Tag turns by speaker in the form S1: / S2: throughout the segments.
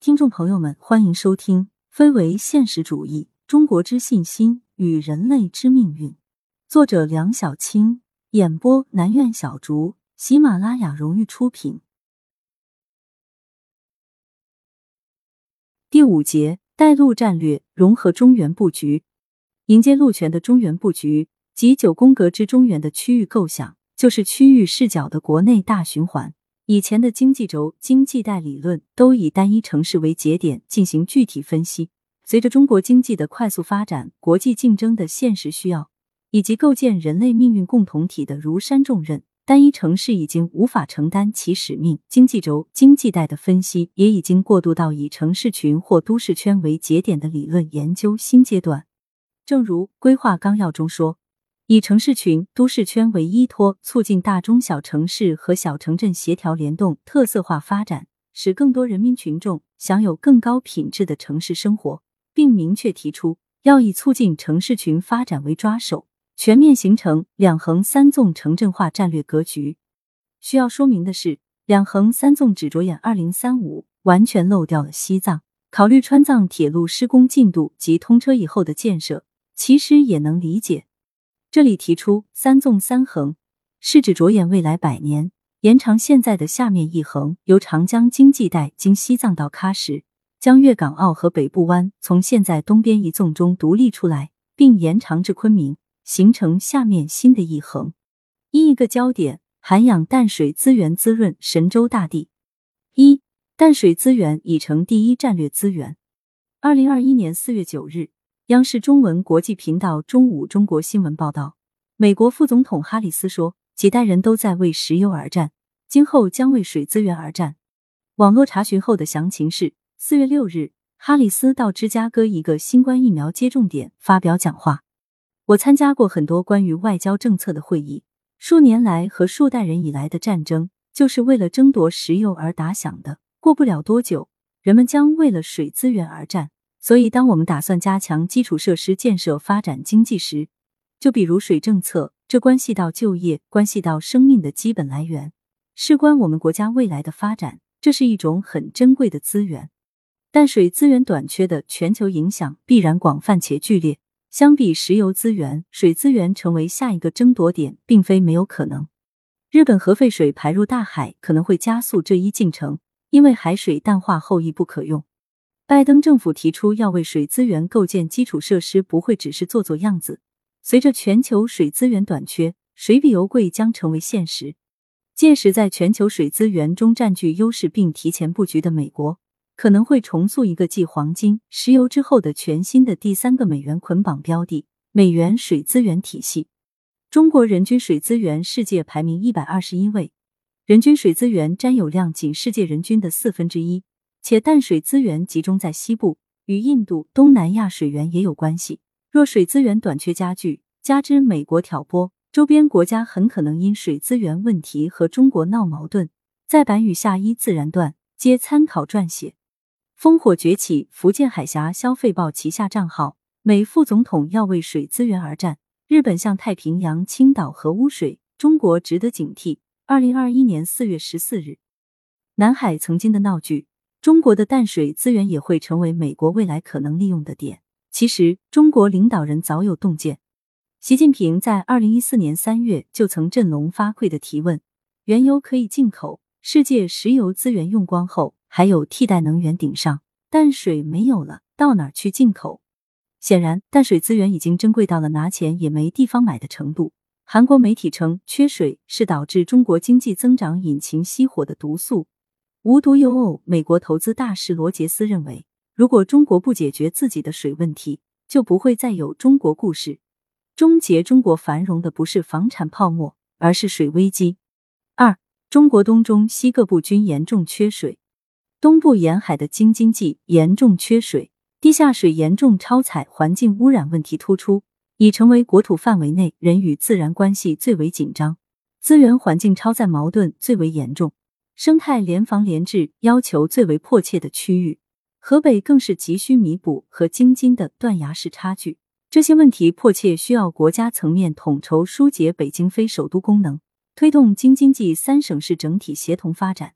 S1: 听众朋友们，欢迎收听《非为现实主义：中国之信心与人类之命运》，作者梁小青，演播南苑小竹，喜马拉雅荣誉出品。第五节，带路战略融合中原布局，迎接陆权的中原布局及九宫格之中原的区域构想，就是区域视角的国内大循环。以前的经济轴、经济带理论都以单一城市为节点进行具体分析。随着中国经济的快速发展、国际竞争的现实需要，以及构建人类命运共同体的如山重任，单一城市已经无法承担其使命。经济轴、经济带的分析也已经过渡到以城市群或都市圈为节点的理论研究新阶段。正如规划纲要中说。以城市群、都市圈为依托，促进大中小城市和小城镇协调联动、特色化发展，使更多人民群众享有更高品质的城市生活，并明确提出要以促进城市群发展为抓手，全面形成两横三纵城镇化战略格局。需要说明的是，两横三纵只着眼二零三五，完全漏掉了西藏。考虑川藏铁路施工进度及通车以后的建设，其实也能理解。这里提出三纵三横，是指着眼未来百年，延长现在的下面一横，由长江经济带经西藏到喀什，将粤港澳和北部湾从现在东边一纵中独立出来，并延长至昆明，形成下面新的一横。一一个焦点，涵养淡水资源滋润神州大地。一淡水资源已成第一战略资源。二零二一年四月九日。央视中文国际频道中午中国新闻报道，美国副总统哈里斯说：“几代人都在为石油而战，今后将为水资源而战。”网络查询后的详情是：四月六日，哈里斯到芝加哥一个新冠疫苗接种点发表讲话。我参加过很多关于外交政策的会议，数年来和数代人以来的战争就是为了争夺石油而打响的。过不了多久，人们将为了水资源而战。所以，当我们打算加强基础设施建设、发展经济时，就比如水政策，这关系到就业，关系到生命的基本来源，事关我们国家未来的发展。这是一种很珍贵的资源。但水资源短缺的全球影响必然广泛且剧烈。相比石油资源，水资源成为下一个争夺点，并非没有可能。日本核废水排入大海可能会加速这一进程，因为海水淡化后亦不可用。拜登政府提出要为水资源构建基础设施，不会只是做做样子。随着全球水资源短缺，水比油贵将成为现实。届时，在全球水资源中占据优势并提前布局的美国，可能会重塑一个继黄金、石油之后的全新的第三个美元捆绑标的——美元水资源体系。中国人均水资源世界排名一百二十一位，人均水资源占有量仅世界人均的四分之一。且淡水资源集中在西部，与印度、东南亚水源也有关系。若水资源短缺加剧，加之美国挑拨，周边国家很可能因水资源问题和中国闹矛盾。再版与下一自然段皆参考撰写。烽火崛起，福建海峡消费报旗下账号，美副总统要为水资源而战。日本向太平洋倾倒核污水，中国值得警惕。二零二一年四月十四日，南海曾经的闹剧。中国的淡水资源也会成为美国未来可能利用的点。其实，中国领导人早有洞见。习近平在二零一四年三月就曾振聋发聩的提问：原油可以进口，世界石油资源用光后，还有替代能源顶上，淡水没有了，到哪儿去进口？显然，淡水资源已经珍贵到了拿钱也没地方买的程度。韩国媒体称，缺水是导致中国经济增长引擎熄火的毒素。无独有偶，美国投资大师罗杰斯认为，如果中国不解决自己的水问题，就不会再有中国故事。终结中国繁荣的不是房产泡沫，而是水危机。二，中国东中西各部均严重缺水，东部沿海的京津冀严重缺水，地下水严重超采，环境污染问题突出，已成为国土范围内人与自然关系最为紧张、资源环境超载矛盾最为严重。生态联防联治要求最为迫切的区域，河北更是急需弥补和京津的断崖式差距。这些问题迫切需要国家层面统筹疏解北京非首都功能，推动京津冀三省市整体协同发展。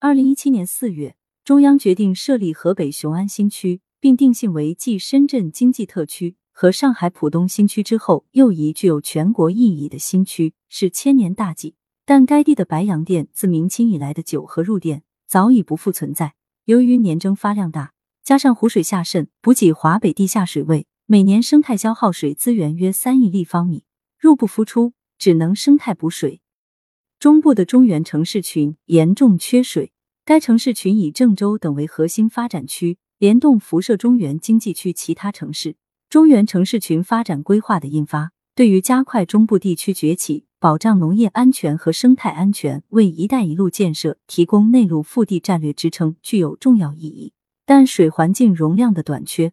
S1: 二零一七年四月，中央决定设立河北雄安新区，并定性为继深圳经济特区和上海浦东新区之后又一具有全国意义的新区，是千年大计。但该地的白洋淀自明清以来的九河入淀早已不复存在。由于年蒸发量大，加上湖水下渗，补给华北地下水位，每年生态消耗水资源约三亿立方米，入不敷出，只能生态补水。中部的中原城市群严重缺水，该城市群以郑州等为核心发展区，联动辐射中原经济区其他城市。中原城市群发展规划的印发，对于加快中部地区崛起。保障农业安全和生态安全，为“一带一路”建设提供内陆腹地战略支撑，具有重要意义。但水环境容量的短缺，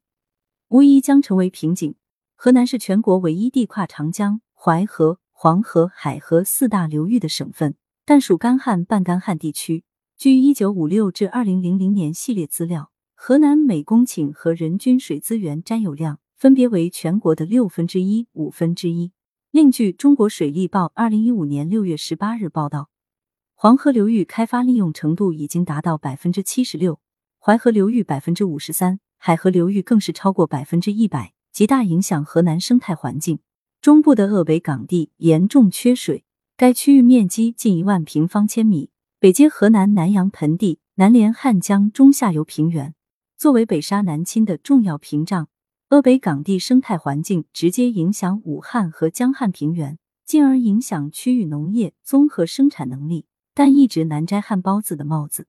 S1: 无疑将成为瓶颈。河南是全国唯一地跨长江、淮河、黄河、海河四大流域的省份，但属干旱半干旱地区。据一九五六至二零零零年系列资料，河南每公顷和人均水资源占有量分别为全国的六分之一、五分之一。另据《中国水利报》二零一五年六月十八日报道，黄河流域开发利用程度已经达到百分之七十六，淮河流域百分之五十三，海河流域更是超过百分之一百，极大影响河南生态环境。中部的鄂北港地严重缺水，该区域面积近一万平方千米，北接河南南阳盆地，南连汉江中下游平原，作为北沙南侵的重要屏障。鄂北港地生态环境直接影响武汉和江汉平原，进而影响区域农业综合生产能力，但一直难摘汉包子的帽子。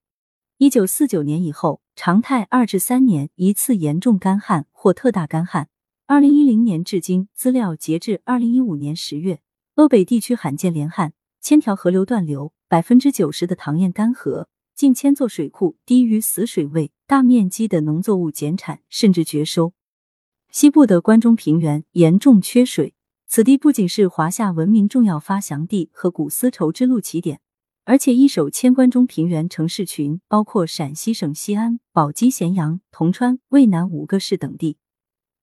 S1: 一九四九年以后，常态二至三年一次严重干旱或特大干旱。二零一零年至今，资料截至二零一五年十月，鄂北地区罕见连旱，千条河流断流，百分之九十的塘堰干涸，近千座水库低于死水位，大面积的农作物减产甚至绝收。西部的关中平原严重缺水，此地不仅是华夏文明重要发祥地和古丝绸之路起点，而且一手牵关中平原城市群，包括陕西省西安、宝鸡、咸阳、铜川、渭南五个市等地，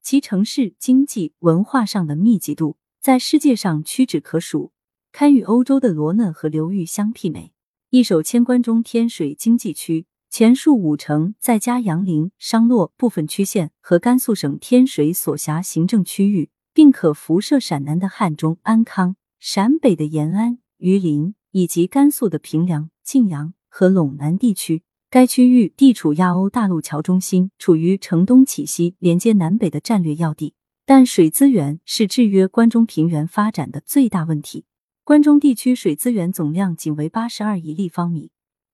S1: 其城市经济文化上的密集度在世界上屈指可数，堪与欧洲的罗讷河流域相媲美。一手牵关中天水经济区。前述五城，再加杨凌、商洛部分区县和甘肃省天水所辖行政区域，并可辐射陕南的汉中、安康，陕北的延安、榆林，以及甘肃的平凉、晋阳和陇南地区。该区域地处亚欧大陆桥中心，处于城东启西、连接南北的战略要地。但水资源是制约关中平原发展的最大问题。关中地区水资源总量仅为八十二亿立方米。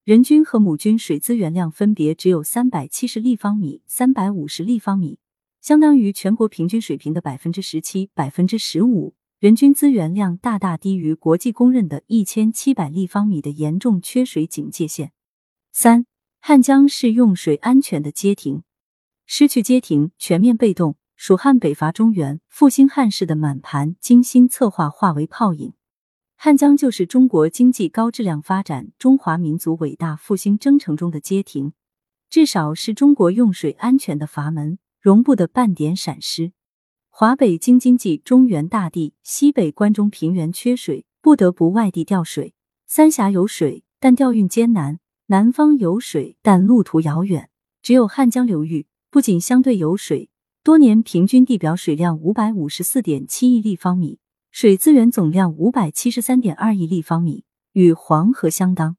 S1: 人均和母均水资源量分别只有三百七十立方米、三百五十立方米，相当于全国平均水平的百分之十七、百分之十五。人均资源量大大低于国际公认的一千七百立方米的严重缺水警戒线。三，汉江是用水安全的街亭，失去街亭，全面被动。蜀汉北伐中原、复兴汉室的满盘精心策划化为泡影。汉江就是中国经济高质量发展、中华民族伟大复兴征程中的街亭，至少是中国用水安全的阀门，容不得半点闪失。华北京津冀中原大地，西北关中平原缺水，不得不外地调水。三峡有水，但调运艰难；南方有水，但路途遥远。只有汉江流域，不仅相对有水，多年平均地表水量五百五十四点七亿立方米。水资源总量五百七十三点二亿立方米，与黄河相当。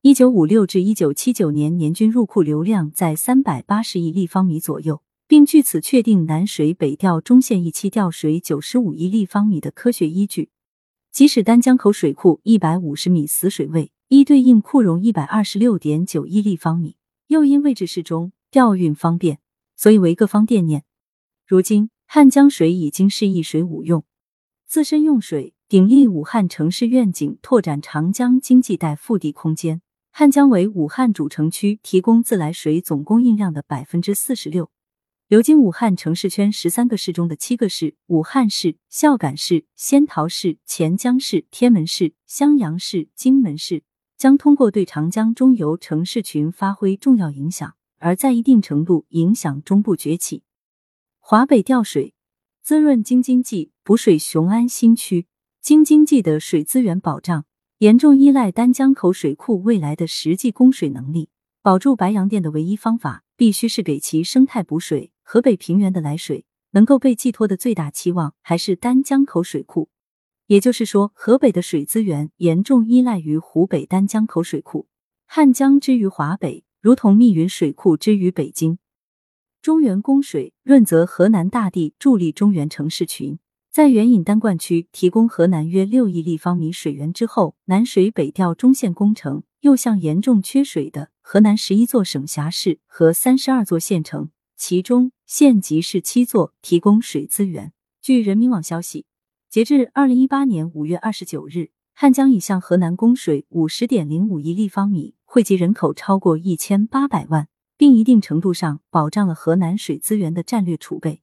S1: 一九五六至一九七九年年均入库流量在三百八十亿立方米左右，并据此确定南水北调中线一期调水九十五亿立方米的科学依据。即使丹江口水库一百五十米死水位，亦对应库容一百二十六点九亿立方米。又因位置适中，调运方便，所以为各方惦念。如今汉江水已经是一水五用。自身用水，鼎力武汉城市愿景，拓展长江经济带腹地空间。汉江为武汉主城区提供自来水总供应量的百分之四十六，流经武汉城市圈十三个市中的七个市——武汉市、孝感市、仙桃市、潜江市、天门市、襄阳市、荆门市，将通过对长江中游城市群发挥重要影响，而在一定程度影响中部崛起。华北调水。滋润京津冀，补水雄安新区。京津冀的水资源保障严重依赖丹江口水库未来的实际供水能力。保住白洋淀的唯一方法，必须是给其生态补水。河北平原的来水能够被寄托的最大期望，还是丹江口水库。也就是说，河北的水资源严重依赖于湖北丹江口水库。汉江之于华北，如同密云水库之于北京。中原供水润泽河南大地，助力中原城市群。在援引丹灌区提供河南约六亿立方米水源之后，南水北调中线工程又向严重缺水的河南十一座省辖市和三十二座县城，其中县级市七座提供水资源。据人民网消息。截至二零一八年五月二十九日，汉江已向河南供水五十点零五亿立方米，惠及人口超过一千八百万，并一定程度上保障了河南水资源的战略储备。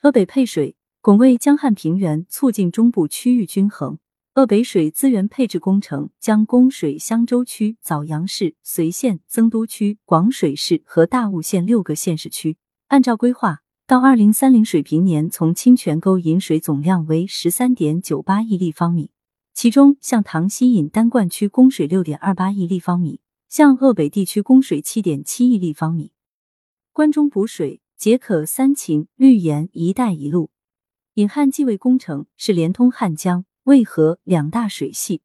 S1: 鄂北配水，拱卫江汉平原，促进中部区域均衡。鄂北水资源配置工程将供水襄州区、枣阳市、随县、增都区、广水市和大悟县六个县市区，按照规划。到二零三零水平年，从清泉沟引水总量为十三点九八亿立方米，其中向塘西引丹灌区供水六点二八亿立方米，向鄂北地区供水七点七亿立方米。关中补水，解渴三秦、绿岩“一带一路”引汉济渭工程是连通汉江、渭河两大水系，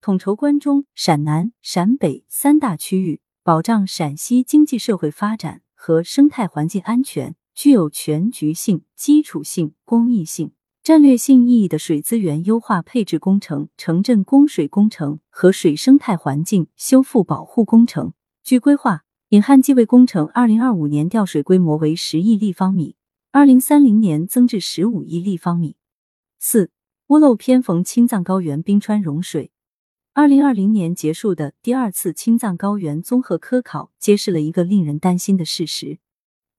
S1: 统筹关中、陕南、陕北三大区域，保障陕西经济社会发展和生态环境安全。具有全局性、基础性、公益性、战略性意义的水资源优化配置工程、城镇供水工程和水生态环境修复保护工程。据规划，引汉济渭工程二零二五年调水规模为十亿立方米，二零三零年增至十五亿立方米。四屋漏偏逢青藏高原冰川融水。二零二零年结束的第二次青藏高原综合科考，揭示了一个令人担心的事实。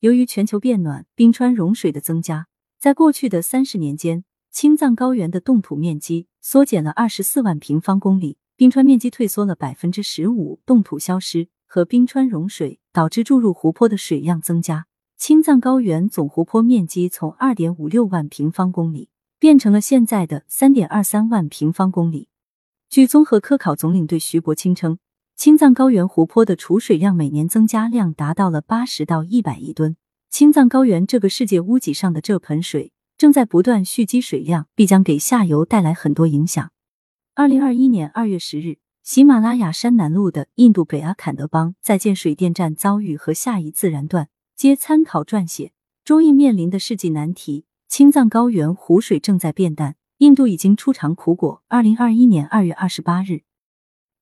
S1: 由于全球变暖，冰川融水的增加，在过去的三十年间，青藏高原的冻土面积缩减了二十四万平方公里，冰川面积退缩了百分之十五，冻土消失和冰川融水导致注入湖泊的水量增加，青藏高原总湖泊面积从二点五六万平方公里变成了现在的三点二三万平方公里。据综合科考总领队徐伯清称。青藏高原湖泊的储水量每年增加量达到了八十到一百亿吨。青藏高原这个世界屋脊上的这盆水正在不断蓄积水量，必将给下游带来很多影响。二零二一年二月十日，喜马拉雅山南麓的印度北阿坎德邦在建水电站遭遇和下一自然段，皆参考撰写。中印面临的世纪难题：青藏高原湖水正在变淡，印度已经出尝苦果。二零二一年二月二十八日，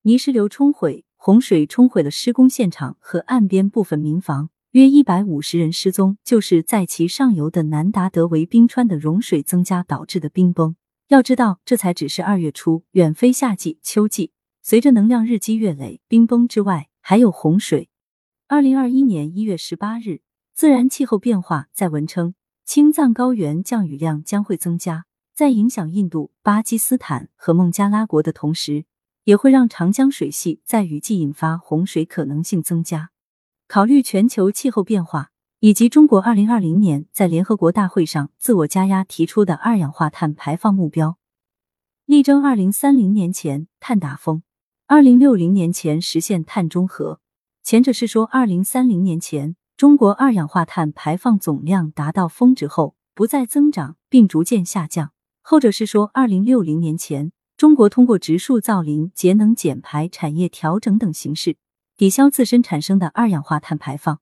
S1: 泥石流冲毁。洪水冲毁了施工现场和岸边部分民房，约一百五十人失踪，就是在其上游的南达德维冰川的融水增加导致的冰崩。要知道，这才只是二月初，远非夏季、秋季。随着能量日积月累，冰崩之外还有洪水。二零二一年一月十八日，自然气候变化在文称，青藏高原降雨量将会增加，在影响印度、巴基斯坦和孟加拉国的同时。也会让长江水系在雨季引发洪水可能性增加。考虑全球气候变化以及中国二零二零年在联合国大会上自我加压提出的二氧化碳排放目标，力争二零三零年前碳达峰，二零六零年前实现碳中和。前者是说二零三零年前中国二氧化碳排放总量达到峰值后不再增长并逐渐下降；后者是说二零六零年前。中国通过植树造林、节能减排、产业调整等形式，抵消自身产生的二氧化碳排放。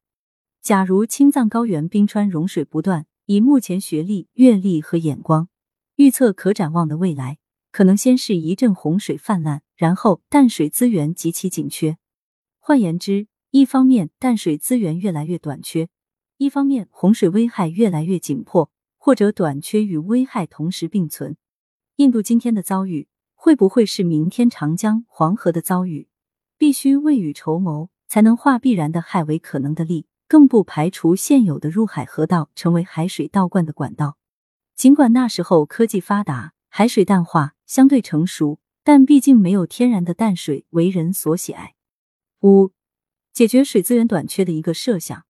S1: 假如青藏高原冰川融水不断，以目前学历、阅历和眼光，预测可展望的未来，可能先是一阵洪水泛滥，然后淡水资源极其紧缺。换言之，一方面淡水资源越来越短缺，一方面洪水危害越来越紧迫，或者短缺与危害同时并存。印度今天的遭遇。会不会是明天长江、黄河的遭遇？必须未雨绸缪，才能化必然的害为可能的利。更不排除现有的入海河道成为海水倒灌的管道。尽管那时候科技发达，海水淡化相对成熟，但毕竟没有天然的淡水为人所喜爱。五、解决水资源短缺的一个设想：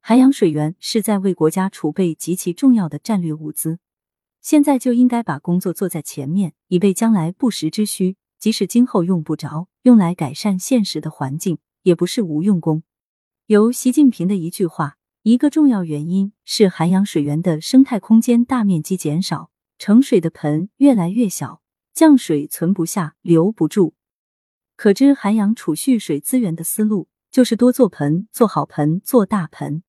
S1: 海洋水源是在为国家储备极其重要的战略物资。现在就应该把工作做在前面，以备将来不时之需。即使今后用不着，用来改善现实的环境，也不是无用功。由习近平的一句话，一个重要原因是涵养水源的生态空间大面积减少，盛水的盆越来越小，降水存不下，留不住。可知涵养储蓄水资源的思路，就是多做盆，做好盆，做大盆。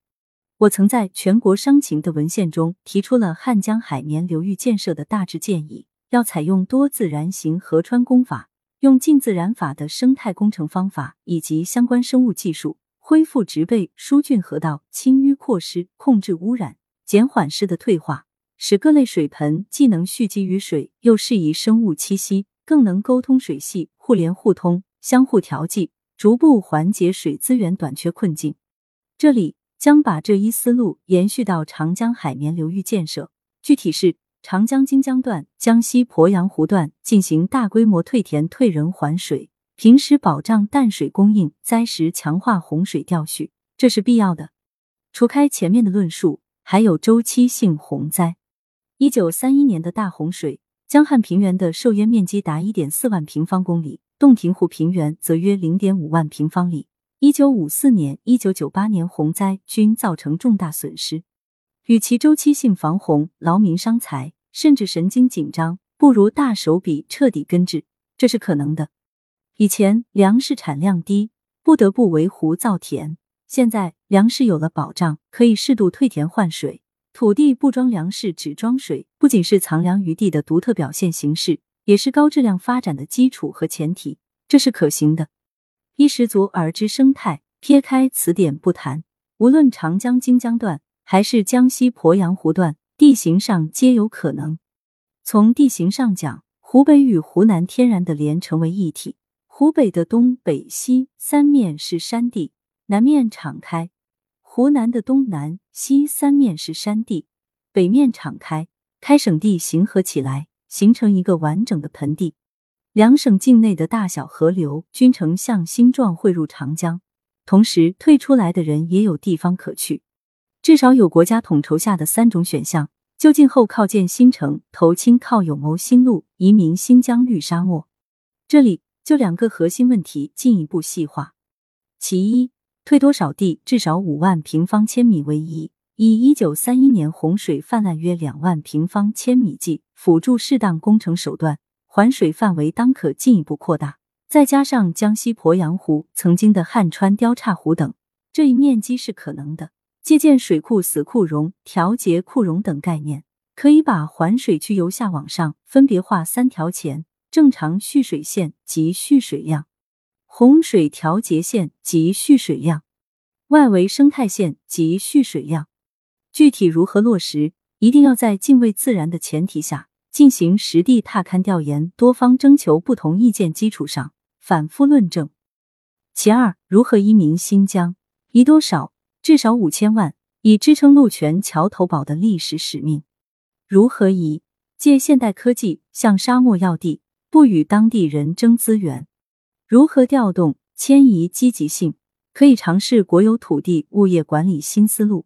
S1: 我曾在全国商情的文献中提出了汉江海绵流域建设的大致建议，要采用多自然型河川工法，用近自然法的生态工程方法以及相关生物技术，恢复植被、疏浚河道、清淤扩湿、控制污染、减缓湿的退化，使各类水盆既能蓄积雨水，又适宜生物栖息。更能沟通水系，互联互通，相互调剂，逐步缓解水资源短缺困境。这里将把这一思路延续到长江海绵流域建设，具体是长江荆江段、江西鄱阳湖段进行大规模退田、退人、还水，平时保障淡水供应，灾时强化洪水调蓄，这是必要的。除开前面的论述，还有周期性洪灾。一九三一年的大洪水。江汉平原的受淹面积达一点四万平方公里，洞庭湖平原则约零点五万平方里。一九五四年、一九九八年洪灾均造成重大损失。与其周期性防洪劳民伤财，甚至神经紧张，不如大手笔彻底根治，这是可能的。以前粮食产量低，不得不围湖造田，现在粮食有了保障，可以适度退田换水。土地不装粮食只装水，不仅是藏粮于地的独特表现形式，也是高质量发展的基础和前提。这是可行的。衣食足而知生态，撇开此点不谈，无论长江荆江段还是江西鄱阳湖段，地形上皆有可能。从地形上讲，湖北与湖南天然的连成为一体。湖北的东北西三面是山地，南面敞开。湖南的东南西三面是山地，北面敞开，开省地形合起来，形成一个完整的盆地。两省境内的大小河流均呈向心状汇入长江，同时退出来的人也有地方可去。至少有国家统筹下的三种选项：就近后靠建新城，投亲靠有谋新路，移民新疆绿沙漠。这里就两个核心问题进一步细化。其一。退多少地？至少五万平方千米为宜。以一九三一年洪水泛滥约两万平方千米计，辅助适当工程手段，还水范围当可进一步扩大。再加上江西鄱阳湖、曾经的汉川雕岔湖等，这一面积是可能的。借鉴水库死库容、调节库容等概念，可以把环水区由下往上分别画三条线：正常蓄水线及蓄水量。洪水调节线及蓄水量，外围生态线及蓄水量，具体如何落实，一定要在敬畏自然的前提下进行实地踏勘调研、多方征求不同意见基础上反复论证。其二，如何移民新疆？移多少？至少五千万，以支撑陆权桥头堡的历史使命。如何以？借现代科技向沙漠要地，不与当地人争资源。如何调动迁移积极性？可以尝试国有土地物业管理新思路。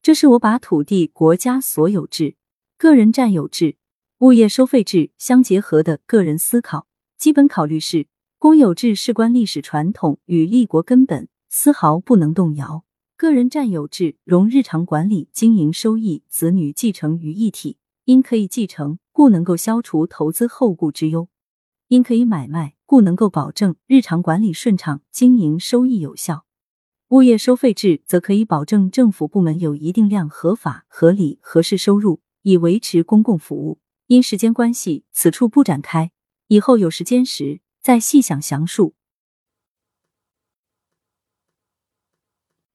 S1: 这是我把土地国家所有制、个人占有制、物业收费制相结合的个人思考。基本考虑是：公有制事关历史传统与立国根本，丝毫不能动摇；个人占有制融日常管理、经营收益、子女继承于一体，因可以继承，故能够消除投资后顾之忧；因可以买卖。故能够保证日常管理顺畅，经营收益有效。物业收费制则可以保证政府部门有一定量合法、合理、合适收入，以维持公共服务。因时间关系，此处不展开，以后有时间时再细想详述。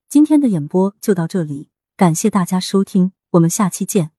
S1: 今天的演播就到这里，感谢大家收听，我们下期见。